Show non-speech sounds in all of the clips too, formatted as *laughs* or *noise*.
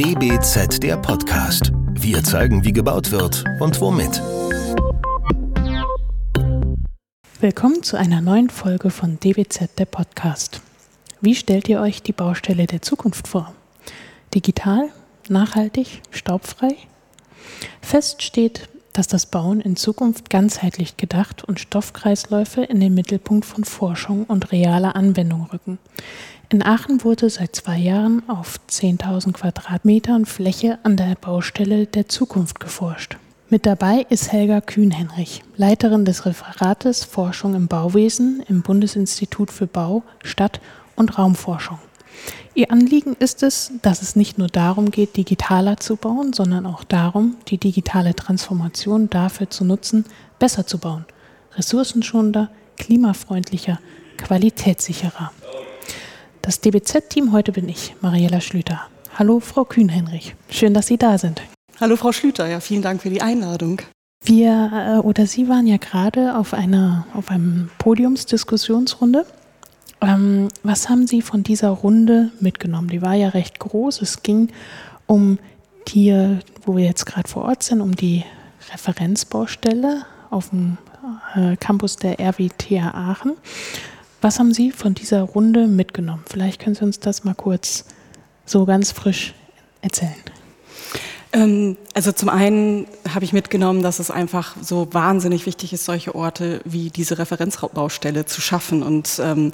DBZ der Podcast. Wir zeigen, wie gebaut wird und womit. Willkommen zu einer neuen Folge von DBZ der Podcast. Wie stellt ihr euch die Baustelle der Zukunft vor? Digital, nachhaltig, staubfrei? Fest steht, dass das Bauen in Zukunft ganzheitlich gedacht und Stoffkreisläufe in den Mittelpunkt von Forschung und realer Anwendung rücken. In Aachen wurde seit zwei Jahren auf 10.000 Quadratmetern Fläche an der Baustelle der Zukunft geforscht. Mit dabei ist Helga Kühnhenrich, Leiterin des Referates Forschung im Bauwesen im Bundesinstitut für Bau, Stadt und Raumforschung. Ihr Anliegen ist es, dass es nicht nur darum geht, digitaler zu bauen, sondern auch darum, die digitale Transformation dafür zu nutzen, besser zu bauen, ressourcenschonender, klimafreundlicher, qualitätssicherer. Das DBZ-Team heute bin ich, Mariella Schlüter. Hallo, Frau Kühnhenrich. Schön, dass Sie da sind. Hallo, Frau Schlüter. Ja, vielen Dank für die Einladung. Wir äh, oder Sie waren ja gerade auf einer auf einem Podiumsdiskussionsrunde. Ähm, was haben Sie von dieser Runde mitgenommen? Die war ja recht groß. Es ging um die, wo wir jetzt gerade vor Ort sind, um die Referenzbaustelle auf dem äh, Campus der RWTH Aachen. Was haben Sie von dieser Runde mitgenommen? Vielleicht können Sie uns das mal kurz so ganz frisch erzählen. Ähm, also zum einen habe ich mitgenommen, dass es einfach so wahnsinnig wichtig ist, solche Orte wie diese Referenzbaustelle zu schaffen. Und ähm,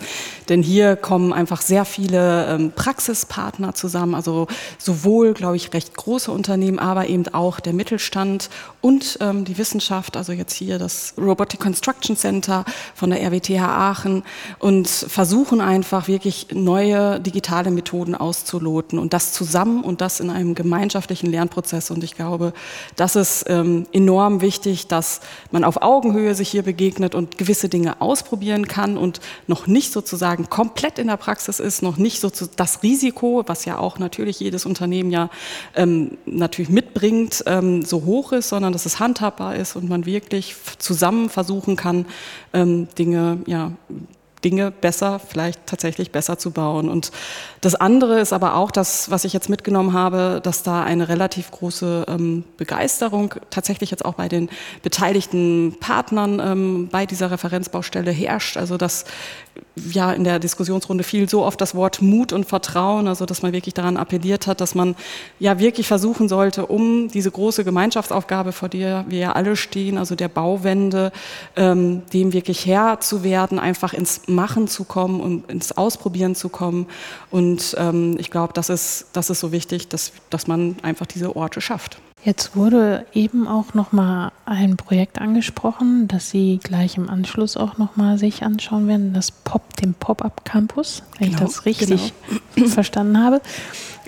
denn hier kommen einfach sehr viele ähm, Praxispartner zusammen, also sowohl, glaube ich, recht große Unternehmen, aber eben auch der Mittelstand und ähm, die Wissenschaft, also jetzt hier das Robotic Construction Center von der RWTH Aachen und versuchen einfach wirklich neue digitale Methoden auszuloten und das zusammen und das in einem gemeinschaftlichen Lernprozess. Und ich glaube, das ist ähm, enorm wichtig, dass man auf Augenhöhe sich hier begegnet und gewisse Dinge ausprobieren kann und noch nicht sozusagen komplett in der Praxis ist, noch nicht so das Risiko, was ja auch natürlich jedes Unternehmen ja ähm, natürlich mitbringt, ähm, so hoch ist, sondern dass es handhabbar ist und man wirklich zusammen versuchen kann, ähm, Dinge ja Dinge besser, vielleicht tatsächlich besser zu bauen. Und das andere ist aber auch das, was ich jetzt mitgenommen habe, dass da eine relativ große ähm, Begeisterung tatsächlich jetzt auch bei den beteiligten Partnern ähm, bei dieser Referenzbaustelle herrscht. Also dass ja in der Diskussionsrunde fiel so oft das Wort Mut und Vertrauen, also dass man wirklich daran appelliert hat, dass man ja wirklich versuchen sollte, um diese große Gemeinschaftsaufgabe, vor der wir ja alle stehen, also der Bauwende, ähm, dem wirklich Herr zu werden, einfach ins Machen zu kommen und ins Ausprobieren zu kommen. Und ähm, ich glaube, das ist, das ist so wichtig, dass, dass man einfach diese Orte schafft. Jetzt wurde eben auch noch mal ein Projekt angesprochen, das Sie gleich im Anschluss auch noch mal sich anschauen werden, das Pop, dem Pop-up Campus, wenn genau, ich das richtig genau. verstanden habe.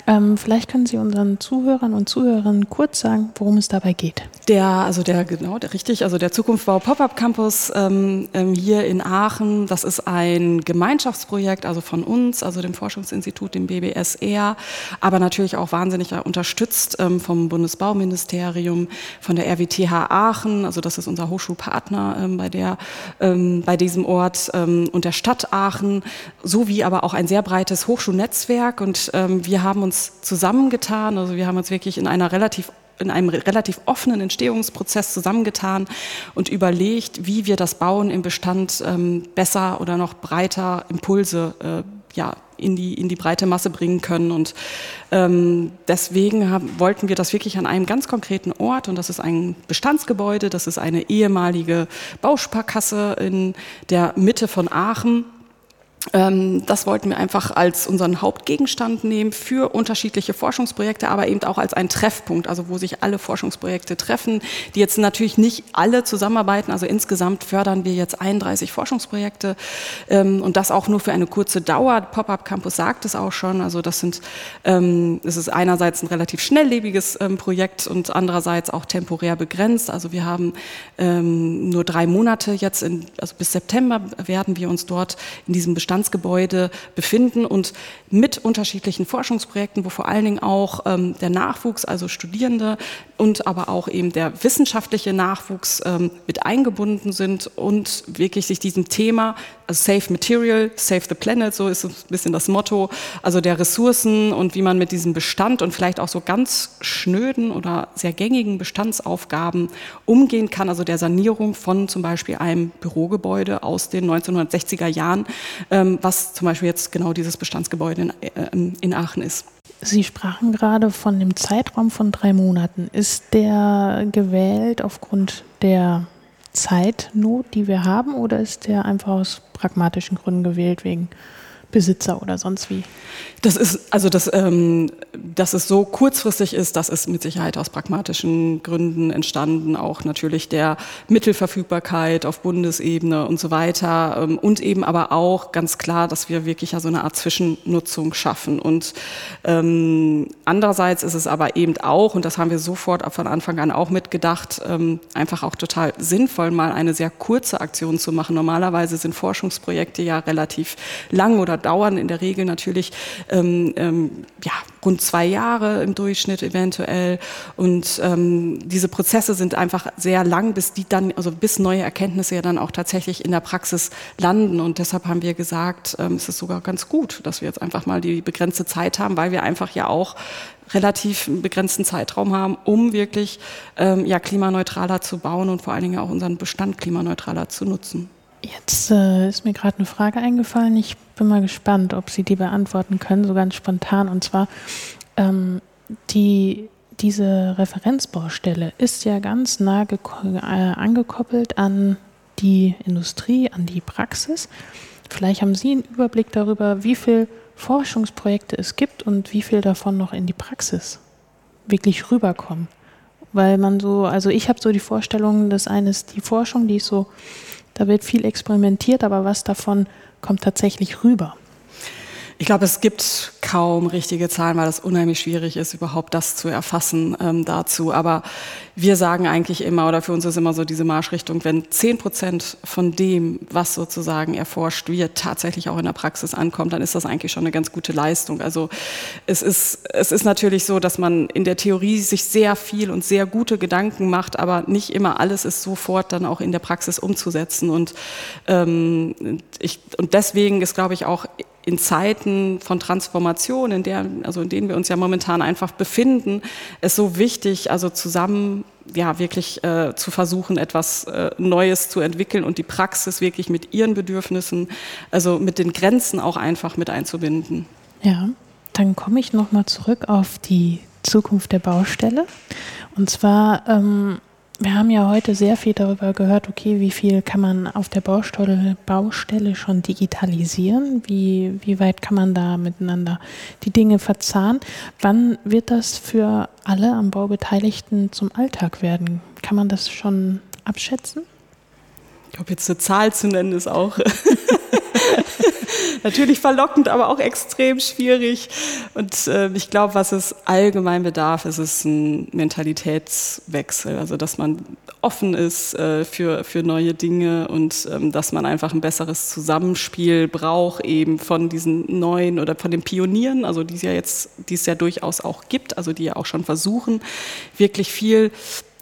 Ähm, vielleicht können Sie unseren Zuhörern und Zuhörerinnen kurz sagen, worum es dabei geht. Der, also der, genau, der richtig, also der Zukunftsbau Pop-Up Campus ähm, ähm, hier in Aachen, das ist ein Gemeinschaftsprojekt, also von uns, also dem Forschungsinstitut, dem BBSR, aber natürlich auch wahnsinnig unterstützt ähm, vom Bundesbauministerium, von der RWTH Aachen, also das ist unser Hochschulpartner ähm, bei der, ähm, bei diesem Ort und der Stadt Aachen, sowie aber auch ein sehr breites Hochschulnetzwerk und wir haben uns zusammengetan. Also wir haben uns wirklich in einer relativ in einem relativ offenen Entstehungsprozess zusammengetan und überlegt, wie wir das Bauen im Bestand ähm, besser oder noch breiter Impulse äh, ja, in, die, in die breite Masse bringen können. Und ähm, deswegen haben, wollten wir das wirklich an einem ganz konkreten Ort, und das ist ein Bestandsgebäude, das ist eine ehemalige Bausparkasse in der Mitte von Aachen das wollten wir einfach als unseren Hauptgegenstand nehmen für unterschiedliche Forschungsprojekte, aber eben auch als einen Treffpunkt, also wo sich alle Forschungsprojekte treffen, die jetzt natürlich nicht alle zusammenarbeiten. Also insgesamt fördern wir jetzt 31 Forschungsprojekte ähm, und das auch nur für eine kurze Dauer. Pop-up Campus sagt es auch schon. Also das sind, ähm, es ist einerseits ein relativ schnelllebiges Projekt und andererseits auch temporär begrenzt. Also wir haben nur drei Monate jetzt, in, also bis September werden wir uns dort in diesem Bestand Bestandsgebäude befinden und mit unterschiedlichen Forschungsprojekten, wo vor allen Dingen auch ähm, der Nachwuchs, also Studierende und aber auch eben der wissenschaftliche Nachwuchs ähm, mit eingebunden sind und wirklich sich diesem Thema Safe Material, Save the Planet, so ist ein bisschen das Motto, also der Ressourcen und wie man mit diesem Bestand und vielleicht auch so ganz schnöden oder sehr gängigen Bestandsaufgaben umgehen kann, also der Sanierung von zum Beispiel einem Bürogebäude aus den 1960er Jahren, ähm, was zum Beispiel jetzt genau dieses Bestandsgebäude in, äh, in Aachen ist. Sie sprachen gerade von dem Zeitraum von drei Monaten. Ist der gewählt aufgrund der Zeitnot, die wir haben, oder ist der einfach aus pragmatischen Gründen gewählt wegen Besitzer oder sonst wie? Das ist, also das, ähm, dass es so kurzfristig ist, das ist mit Sicherheit aus pragmatischen Gründen entstanden, auch natürlich der Mittelverfügbarkeit auf Bundesebene und so weiter ähm, und eben aber auch ganz klar, dass wir wirklich ja so eine Art Zwischennutzung schaffen. Und ähm, andererseits ist es aber eben auch, und das haben wir sofort von Anfang an auch mitgedacht, ähm, einfach auch total sinnvoll, mal eine sehr kurze Aktion zu machen. Normalerweise sind Forschungsprojekte ja relativ lang oder dauern in der Regel natürlich ähm, ähm, ja, rund zwei Jahre im Durchschnitt eventuell. Und ähm, diese Prozesse sind einfach sehr lang, bis die dann, also bis neue Erkenntnisse ja dann auch tatsächlich in der Praxis landen. Und deshalb haben wir gesagt, ähm, es ist sogar ganz gut, dass wir jetzt einfach mal die begrenzte Zeit haben, weil wir einfach ja auch relativ begrenzten Zeitraum haben, um wirklich ähm, ja, klimaneutraler zu bauen und vor allen Dingen auch unseren Bestand klimaneutraler zu nutzen. Jetzt äh, ist mir gerade eine Frage eingefallen. Ich bin mal gespannt, ob Sie die beantworten können, so ganz spontan. Und zwar, ähm, die, diese Referenzbaustelle ist ja ganz nah äh, angekoppelt an die Industrie, an die Praxis. Vielleicht haben Sie einen Überblick darüber, wie viele Forschungsprojekte es gibt und wie viel davon noch in die Praxis wirklich rüberkommen. Weil man so, also ich habe so die Vorstellung, dass eines die Forschung, die ist so da wird viel experimentiert, aber was davon kommt tatsächlich rüber? Ich glaube, es gibt kaum richtige Zahlen, weil es unheimlich schwierig ist, überhaupt das zu erfassen ähm, dazu. Aber wir sagen eigentlich immer, oder für uns ist immer so diese Marschrichtung, wenn zehn Prozent von dem, was sozusagen erforscht wird, tatsächlich auch in der Praxis ankommt, dann ist das eigentlich schon eine ganz gute Leistung. Also es ist, es ist natürlich so, dass man in der Theorie sich sehr viel und sehr gute Gedanken macht, aber nicht immer alles ist sofort dann auch in der Praxis umzusetzen. Und, ähm, ich, und deswegen ist, glaube ich, auch in Zeiten von Transformation, in, der, also in denen wir uns ja momentan einfach befinden, es so wichtig, also zusammen ja wirklich äh, zu versuchen, etwas äh, Neues zu entwickeln und die Praxis wirklich mit ihren Bedürfnissen, also mit den Grenzen auch einfach mit einzubinden. Ja, dann komme ich nochmal zurück auf die Zukunft der Baustelle. Und zwar ähm, wir haben ja heute sehr viel darüber gehört, okay, wie viel kann man auf der Baustelle, Baustelle schon digitalisieren? Wie, wie weit kann man da miteinander die Dinge verzahnen? Wann wird das für alle am Bau Beteiligten zum Alltag werden? Kann man das schon abschätzen? Ich glaube, jetzt eine Zahl zu nennen ist auch *laughs* natürlich verlockend, aber auch extrem schwierig. Und äh, ich glaube, was es allgemein bedarf, ist es ein Mentalitätswechsel. Also, dass man offen ist äh, für, für neue Dinge und ähm, dass man einfach ein besseres Zusammenspiel braucht, eben von diesen neuen oder von den Pionieren, also die es ja jetzt, die es ja durchaus auch gibt, also die ja auch schon versuchen, wirklich viel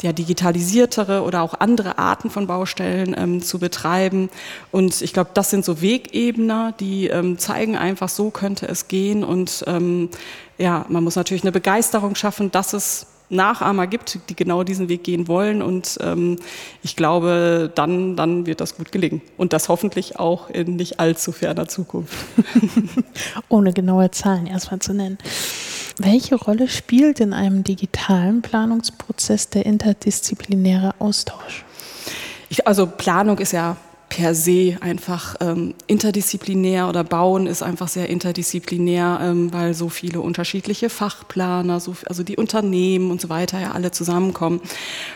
ja, digitalisiertere oder auch andere Arten von Baustellen ähm, zu betreiben. Und ich glaube, das sind so Wegebner, die ähm, zeigen einfach, so könnte es gehen. Und ähm, ja, man muss natürlich eine Begeisterung schaffen, dass es Nachahmer gibt, die genau diesen Weg gehen wollen. Und ähm, ich glaube, dann, dann wird das gut gelingen. Und das hoffentlich auch in nicht allzu ferner Zukunft. *laughs* Ohne genaue Zahlen erstmal zu nennen. Welche Rolle spielt in einem digitalen Planungsprozess der interdisziplinäre Austausch? Ich, also Planung ist ja per se einfach ähm, interdisziplinär oder Bauen ist einfach sehr interdisziplinär, ähm, weil so viele unterschiedliche Fachplaner, so, also die Unternehmen und so weiter ja alle zusammenkommen.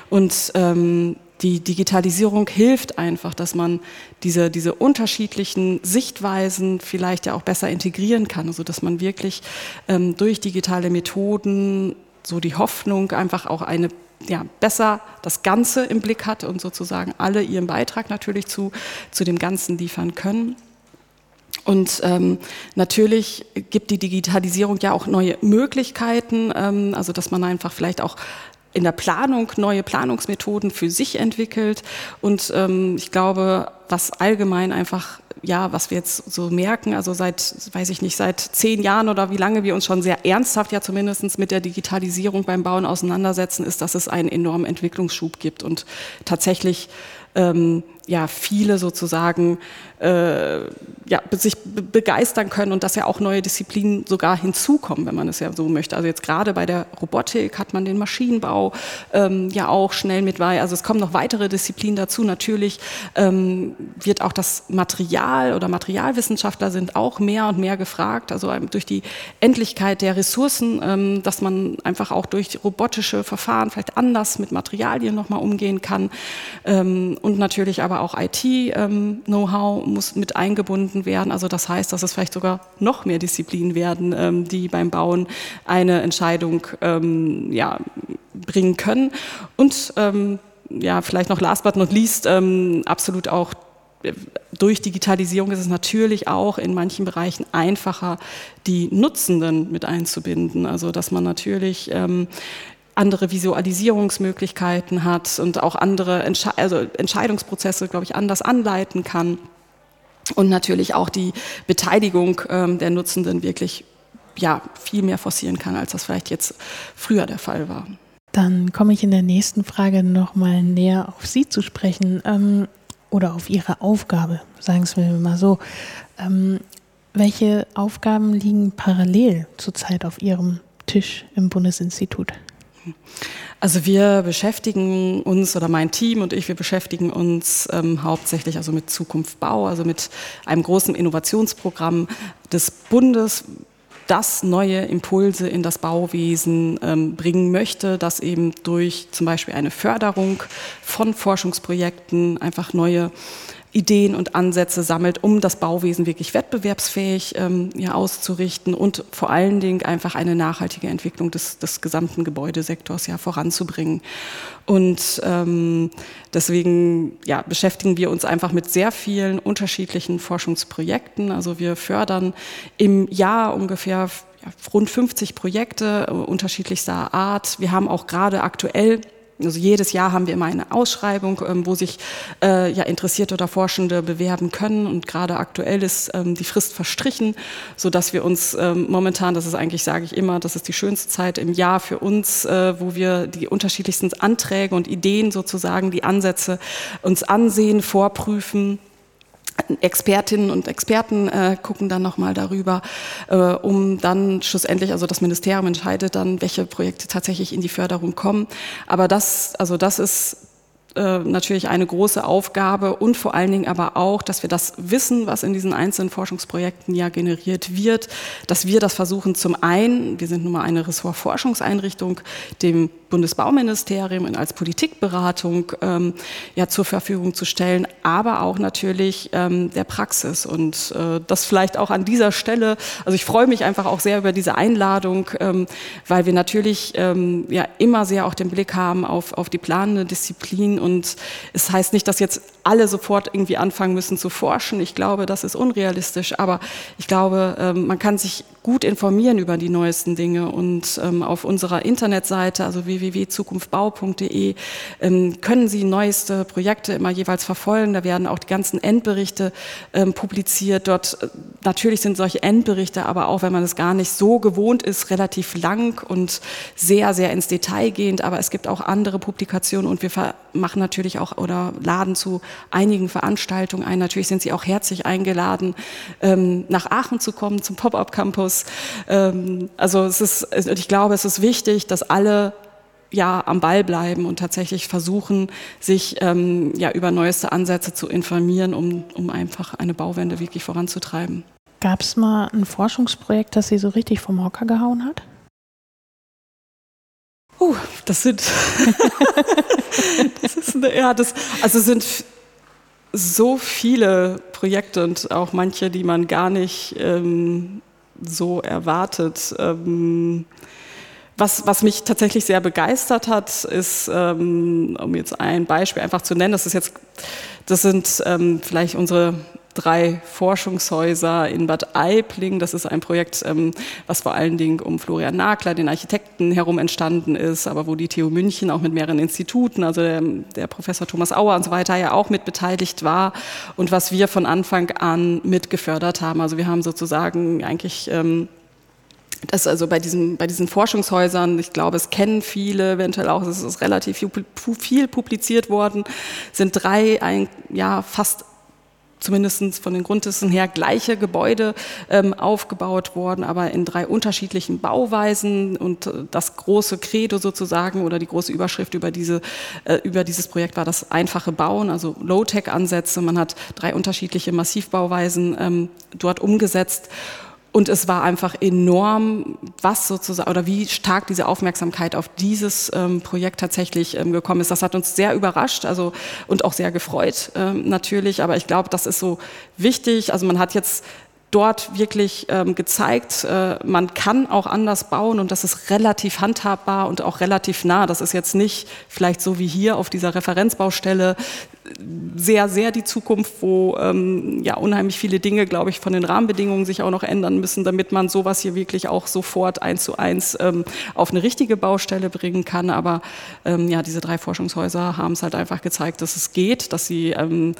Und ähm, die Digitalisierung hilft einfach, dass man diese, diese unterschiedlichen Sichtweisen vielleicht ja auch besser integrieren kann, also dass man wirklich ähm, durch digitale Methoden so die Hoffnung einfach auch eine ja, besser das Ganze im Blick hat und sozusagen alle ihren Beitrag natürlich zu, zu dem Ganzen liefern können. Und ähm, natürlich gibt die Digitalisierung ja auch neue Möglichkeiten, ähm, also dass man einfach vielleicht auch in der Planung neue Planungsmethoden für sich entwickelt. Und ähm, ich glaube, was allgemein einfach ja, was wir jetzt so merken, also seit, weiß ich nicht, seit zehn Jahren oder wie lange wir uns schon sehr ernsthaft ja zumindest mit der Digitalisierung beim Bauen auseinandersetzen, ist, dass es einen enormen Entwicklungsschub gibt und tatsächlich ähm, ja viele sozusagen äh, ja, sich begeistern können und dass ja auch neue Disziplinen sogar hinzukommen, wenn man es ja so möchte. Also jetzt gerade bei der Robotik hat man den Maschinenbau ähm, ja auch schnell mit bei. Also es kommen noch weitere Disziplinen dazu. Natürlich ähm, wird auch das Material oder Materialwissenschaftler sind auch mehr und mehr gefragt. Also durch die Endlichkeit der Ressourcen, ähm, dass man einfach auch durch robotische Verfahren vielleicht anders mit Materialien nochmal umgehen kann. Ähm, und natürlich aber auch IT-Know-how ähm, muss mit eingebunden werden. Also das heißt, dass es vielleicht sogar noch mehr Disziplinen werden, ähm, die beim Bauen eine Entscheidung ähm, ja, bringen können. Und ja, vielleicht noch last but not least, absolut auch äh, durch Digitalisierung ist es natürlich auch in manchen Bereichen einfacher, die Nutzenden mit einzubinden. Also dass man natürlich ähm, andere Visualisierungsmöglichkeiten hat und auch andere Entsche also Entscheidungsprozesse, glaube ich, anders anleiten kann und natürlich auch die Beteiligung ähm, der Nutzenden wirklich ja, viel mehr forcieren kann, als das vielleicht jetzt früher der Fall war. Dann komme ich in der nächsten Frage nochmal näher auf Sie zu sprechen ähm, oder auf Ihre Aufgabe, sagen wir mal so. Ähm, welche Aufgaben liegen parallel zurzeit auf Ihrem Tisch im Bundesinstitut? Also wir beschäftigen uns oder mein Team und ich, wir beschäftigen uns ähm, hauptsächlich also mit Zukunft Bau, also mit einem großen Innovationsprogramm des Bundes, das neue Impulse in das Bauwesen ähm, bringen möchte, das eben durch zum Beispiel eine Förderung von Forschungsprojekten einfach neue Ideen und Ansätze sammelt, um das Bauwesen wirklich wettbewerbsfähig ähm, ja, auszurichten und vor allen Dingen einfach eine nachhaltige Entwicklung des, des gesamten Gebäudesektors ja voranzubringen. Und ähm, deswegen ja, beschäftigen wir uns einfach mit sehr vielen unterschiedlichen Forschungsprojekten. Also wir fördern im Jahr ungefähr ja, rund 50 Projekte äh, unterschiedlichster Art. Wir haben auch gerade aktuell also jedes Jahr haben wir immer eine Ausschreibung, ähm, wo sich äh, ja Interessierte oder Forschende bewerben können. Und gerade aktuell ist ähm, die Frist verstrichen, so dass wir uns ähm, momentan, das ist eigentlich, sage ich immer, das ist die schönste Zeit im Jahr für uns, äh, wo wir die unterschiedlichsten Anträge und Ideen sozusagen, die Ansätze uns ansehen, vorprüfen Expertinnen und Experten äh, gucken dann nochmal darüber, äh, um dann schlussendlich, also das Ministerium entscheidet dann, welche Projekte tatsächlich in die Förderung kommen. Aber das, also das ist äh, natürlich eine große Aufgabe und vor allen Dingen aber auch, dass wir das Wissen, was in diesen einzelnen Forschungsprojekten ja generiert wird, dass wir das versuchen zum einen, wir sind nun mal eine Ressortforschungseinrichtung, dem Bundesbauministerium als Politikberatung ähm, ja zur Verfügung zu stellen, aber auch natürlich ähm, der Praxis und äh, das vielleicht auch an dieser Stelle. Also ich freue mich einfach auch sehr über diese Einladung, ähm, weil wir natürlich ähm, ja immer sehr auch den Blick haben auf auf die planende Disziplin und es heißt nicht, dass jetzt alle sofort irgendwie anfangen müssen zu forschen. Ich glaube, das ist unrealistisch, aber ich glaube, ähm, man kann sich gut informieren über die neuesten Dinge und ähm, auf unserer Internetseite, also www.zukunftbau.de, ähm, können Sie neueste Projekte immer jeweils verfolgen. Da werden auch die ganzen Endberichte publiziert. Dort äh, natürlich sind solche Endberichte, aber auch wenn man es gar nicht so gewohnt ist, relativ lang und sehr, sehr ins Detail gehend. Aber es gibt auch andere Publikationen und wir machen natürlich auch oder laden zu einigen Veranstaltungen ein. Natürlich sind Sie auch herzlich eingeladen, ähm, nach Aachen zu kommen zum Pop-up Campus. Ähm, also es ist, ich glaube, es ist wichtig, dass alle ja am Ball bleiben und tatsächlich versuchen, sich ähm, ja über neueste Ansätze zu informieren, um, um einfach eine Bauwende wirklich voranzutreiben. Gab es mal ein Forschungsprojekt, das Sie so richtig vom Hocker gehauen hat? Uh, das sind, *laughs* das ist eine, ja, das, also sind so viele Projekte und auch manche, die man gar nicht ähm, so erwartet. Ähm, was, was mich tatsächlich sehr begeistert hat, ist, ähm, um jetzt ein Beispiel einfach zu nennen, das ist jetzt, das sind ähm, vielleicht unsere drei Forschungshäuser in Bad Aibling. Das ist ein Projekt, ähm, was vor allen Dingen um Florian Nagler, den Architekten, herum entstanden ist, aber wo die TU München auch mit mehreren Instituten, also der, der Professor Thomas Auer und so weiter ja auch mit beteiligt war und was wir von Anfang an mit gefördert haben. Also wir haben sozusagen eigentlich ähm, das also bei, diesem, bei diesen Forschungshäusern, ich glaube, es kennen viele, eventuell auch, es ist relativ viel publiziert worden, sind drei, ein, ja, fast zumindest von den Grundrissen her gleiche Gebäude ähm, aufgebaut worden, aber in drei unterschiedlichen Bauweisen. Und äh, das große Credo sozusagen oder die große Überschrift über, diese, äh, über dieses Projekt war das einfache Bauen, also Low-Tech-Ansätze. Man hat drei unterschiedliche Massivbauweisen ähm, dort umgesetzt. Und es war einfach enorm, was sozusagen oder wie stark diese Aufmerksamkeit auf dieses ähm, Projekt tatsächlich ähm, gekommen ist. Das hat uns sehr überrascht, also und auch sehr gefreut ähm, natürlich. Aber ich glaube, das ist so wichtig. Also man hat jetzt dort wirklich ähm, gezeigt, äh, man kann auch anders bauen und das ist relativ handhabbar und auch relativ nah. Das ist jetzt nicht vielleicht so wie hier auf dieser Referenzbaustelle sehr, sehr die Zukunft, wo ähm, ja unheimlich viele Dinge, glaube ich, von den Rahmenbedingungen sich auch noch ändern müssen, damit man sowas hier wirklich auch sofort eins zu eins ähm, auf eine richtige Baustelle bringen kann. Aber ähm, ja, diese drei Forschungshäuser haben es halt einfach gezeigt, dass es geht, dass sie ähm,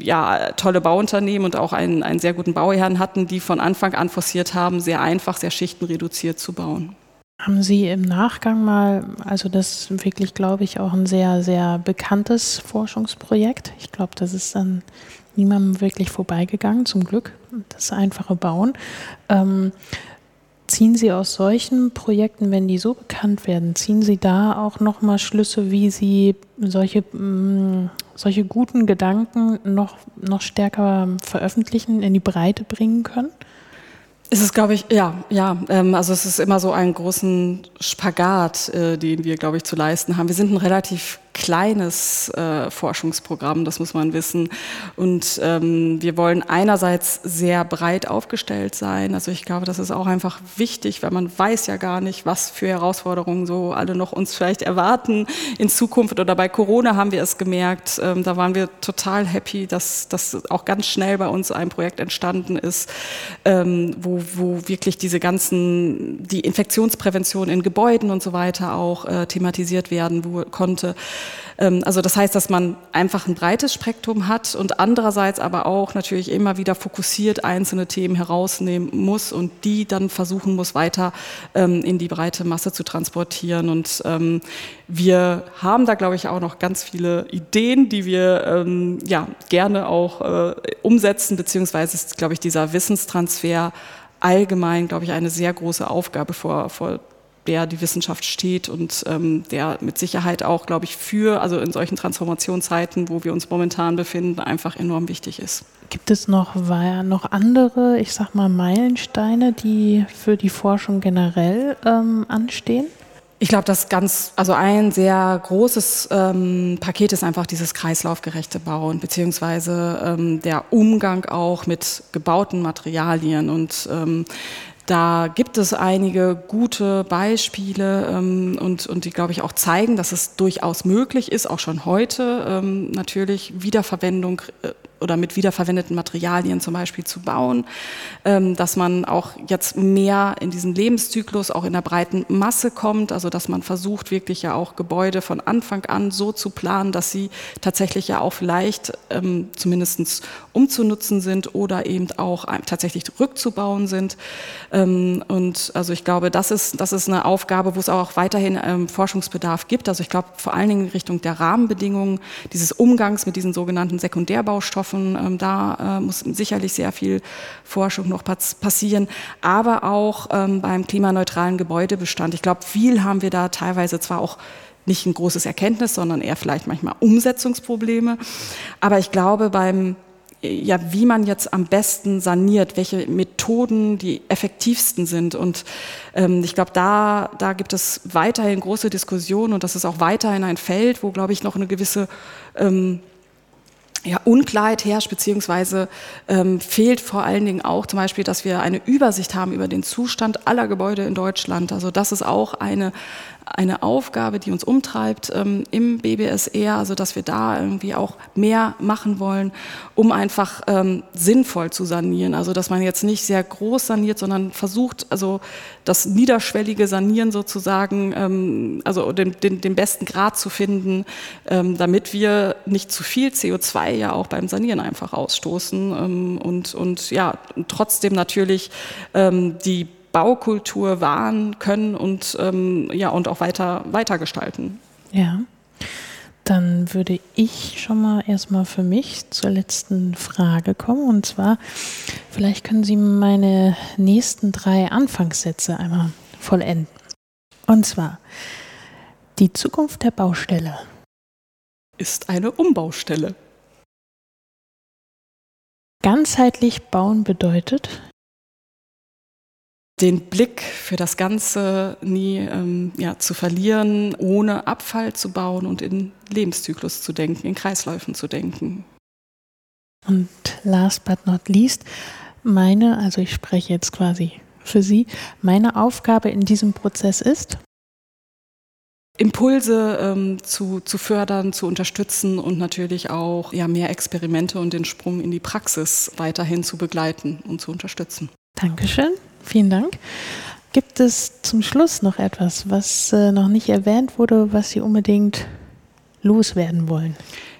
ja, tolle Bauunternehmen und auch einen, einen sehr guten Bauherrn hatten, die von Anfang an forciert haben, sehr einfach, sehr schichtenreduziert zu bauen. Haben Sie im Nachgang mal, also das ist wirklich, glaube ich, auch ein sehr, sehr bekanntes Forschungsprojekt. Ich glaube, das ist dann niemandem wirklich vorbeigegangen, zum Glück, das einfache Bauen. Ähm, ziehen Sie aus solchen Projekten, wenn die so bekannt werden, ziehen Sie da auch nochmal Schlüsse, wie Sie solche mh, mm, solche guten Gedanken noch, noch stärker veröffentlichen, in die Breite bringen können? Es ist, glaube ich, ja, ja. Ähm, also es ist immer so einen großen Spagat, äh, den wir, glaube ich, zu leisten haben. Wir sind ein relativ kleines äh, Forschungsprogramm, das muss man wissen. Und ähm, wir wollen einerseits sehr breit aufgestellt sein. Also ich glaube, das ist auch einfach wichtig, weil man weiß ja gar nicht, was für Herausforderungen so alle noch uns vielleicht erwarten in Zukunft. Oder bei Corona haben wir es gemerkt. Ähm, da waren wir total happy, dass das auch ganz schnell bei uns ein Projekt entstanden ist, ähm, wo, wo wirklich diese ganzen, die Infektionsprävention in Gebäuden und so weiter auch äh, thematisiert werden wo, konnte. Ähm, also das heißt, dass man einfach ein breites Spektrum hat und andererseits aber auch natürlich immer wieder fokussiert einzelne Themen herausnehmen muss und die dann versuchen muss, weiter ähm, in die breite Masse zu transportieren. Und ähm, wir haben da, glaube ich, auch noch ganz viele Ideen, die wir ja, gerne auch äh, umsetzen, beziehungsweise ist, glaube ich, dieser Wissenstransfer allgemein, glaube ich, eine sehr große Aufgabe vor, vor der die Wissenschaft steht und ähm, der mit Sicherheit auch, glaube ich, für, also in solchen Transformationszeiten, wo wir uns momentan befinden, einfach enorm wichtig ist. Gibt es noch, noch andere, ich sag mal, Meilensteine, die für die Forschung generell ähm, anstehen? Ich glaube, das ganz, also ein sehr großes ähm, Paket ist einfach dieses kreislaufgerechte Bauen, beziehungsweise ähm, der Umgang auch mit gebauten Materialien. Und ähm, da gibt es einige gute Beispiele ähm, und, und die, glaube ich, auch zeigen, dass es durchaus möglich ist, auch schon heute ähm, natürlich Wiederverwendung äh, oder mit wiederverwendeten Materialien zum Beispiel zu bauen, ähm, dass man auch jetzt mehr in diesen Lebenszyklus auch in der breiten Masse kommt, also dass man versucht wirklich ja auch Gebäude von Anfang an so zu planen, dass sie tatsächlich ja auch vielleicht ähm, zumindest umzunutzen sind oder eben auch tatsächlich rückzubauen sind. Ähm, und also ich glaube, das ist, das ist eine Aufgabe, wo es auch weiterhin Forschungsbedarf gibt. Also ich glaube vor allen Dingen in Richtung der Rahmenbedingungen, dieses Umgangs mit diesen sogenannten Sekundärbaustoffen, Rohstoffen. Ähm, da äh, muss sicherlich sehr viel Forschung noch passieren, aber auch ähm, beim klimaneutralen Gebäudebestand. Ich glaube, viel haben wir da teilweise zwar auch nicht ein großes Erkenntnis, sondern eher vielleicht manchmal Umsetzungsprobleme. Aber ich glaube, beim ja, wie man jetzt am besten saniert, welche Methoden die effektivsten sind. Und ähm, ich glaube, da, da gibt es weiterhin große Diskussionen und das ist auch weiterhin ein Feld, wo, glaube ich, noch eine gewisse ähm, ja, Unklarheit herrscht, beziehungsweise ähm, fehlt vor allen Dingen auch zum Beispiel, dass wir eine Übersicht haben über den Zustand aller Gebäude in Deutschland. Also das ist auch eine, eine Aufgabe, die uns umtreibt ähm, im BBSR, also dass wir da irgendwie auch mehr machen wollen, um einfach ähm, sinnvoll zu sanieren. Also dass man jetzt nicht sehr groß saniert, sondern versucht, also das niederschwellige Sanieren sozusagen, ähm, also den, den, den besten Grad zu finden, ähm, damit wir nicht zu viel CO2 ja auch beim Sanieren einfach ausstoßen ähm, und, und ja, trotzdem natürlich ähm, die Baukultur wahren können und, ähm, ja, und auch weiter, weiter gestalten. Ja. Dann würde ich schon mal erstmal für mich zur letzten Frage kommen. Und zwar, vielleicht können Sie meine nächsten drei Anfangssätze einmal vollenden. Und zwar, die Zukunft der Baustelle ist eine Umbaustelle. Ganzheitlich bauen bedeutet, den Blick für das Ganze nie ähm, ja, zu verlieren, ohne Abfall zu bauen und in Lebenszyklus zu denken, in Kreisläufen zu denken. Und last but not least, meine, also ich spreche jetzt quasi für Sie, meine Aufgabe in diesem Prozess ist? Impulse ähm, zu, zu fördern, zu unterstützen und natürlich auch ja, mehr Experimente und den Sprung in die Praxis weiterhin zu begleiten und zu unterstützen. Dankeschön. Vielen Dank. Gibt es zum Schluss noch etwas, was äh, noch nicht erwähnt wurde, was Sie unbedingt loswerden wollen?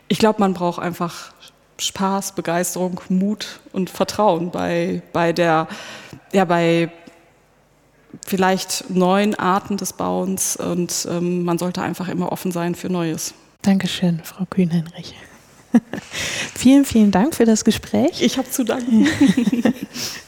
Ich glaube, man braucht einfach Spaß, Begeisterung, Mut und Vertrauen bei, bei der, ja, bei vielleicht neuen Arten des Bauens und ähm, man sollte einfach immer offen sein für Neues. Dankeschön, Frau Kühnhenrich. *laughs* vielen, vielen Dank für das Gespräch. Ich habe zu danken. *laughs*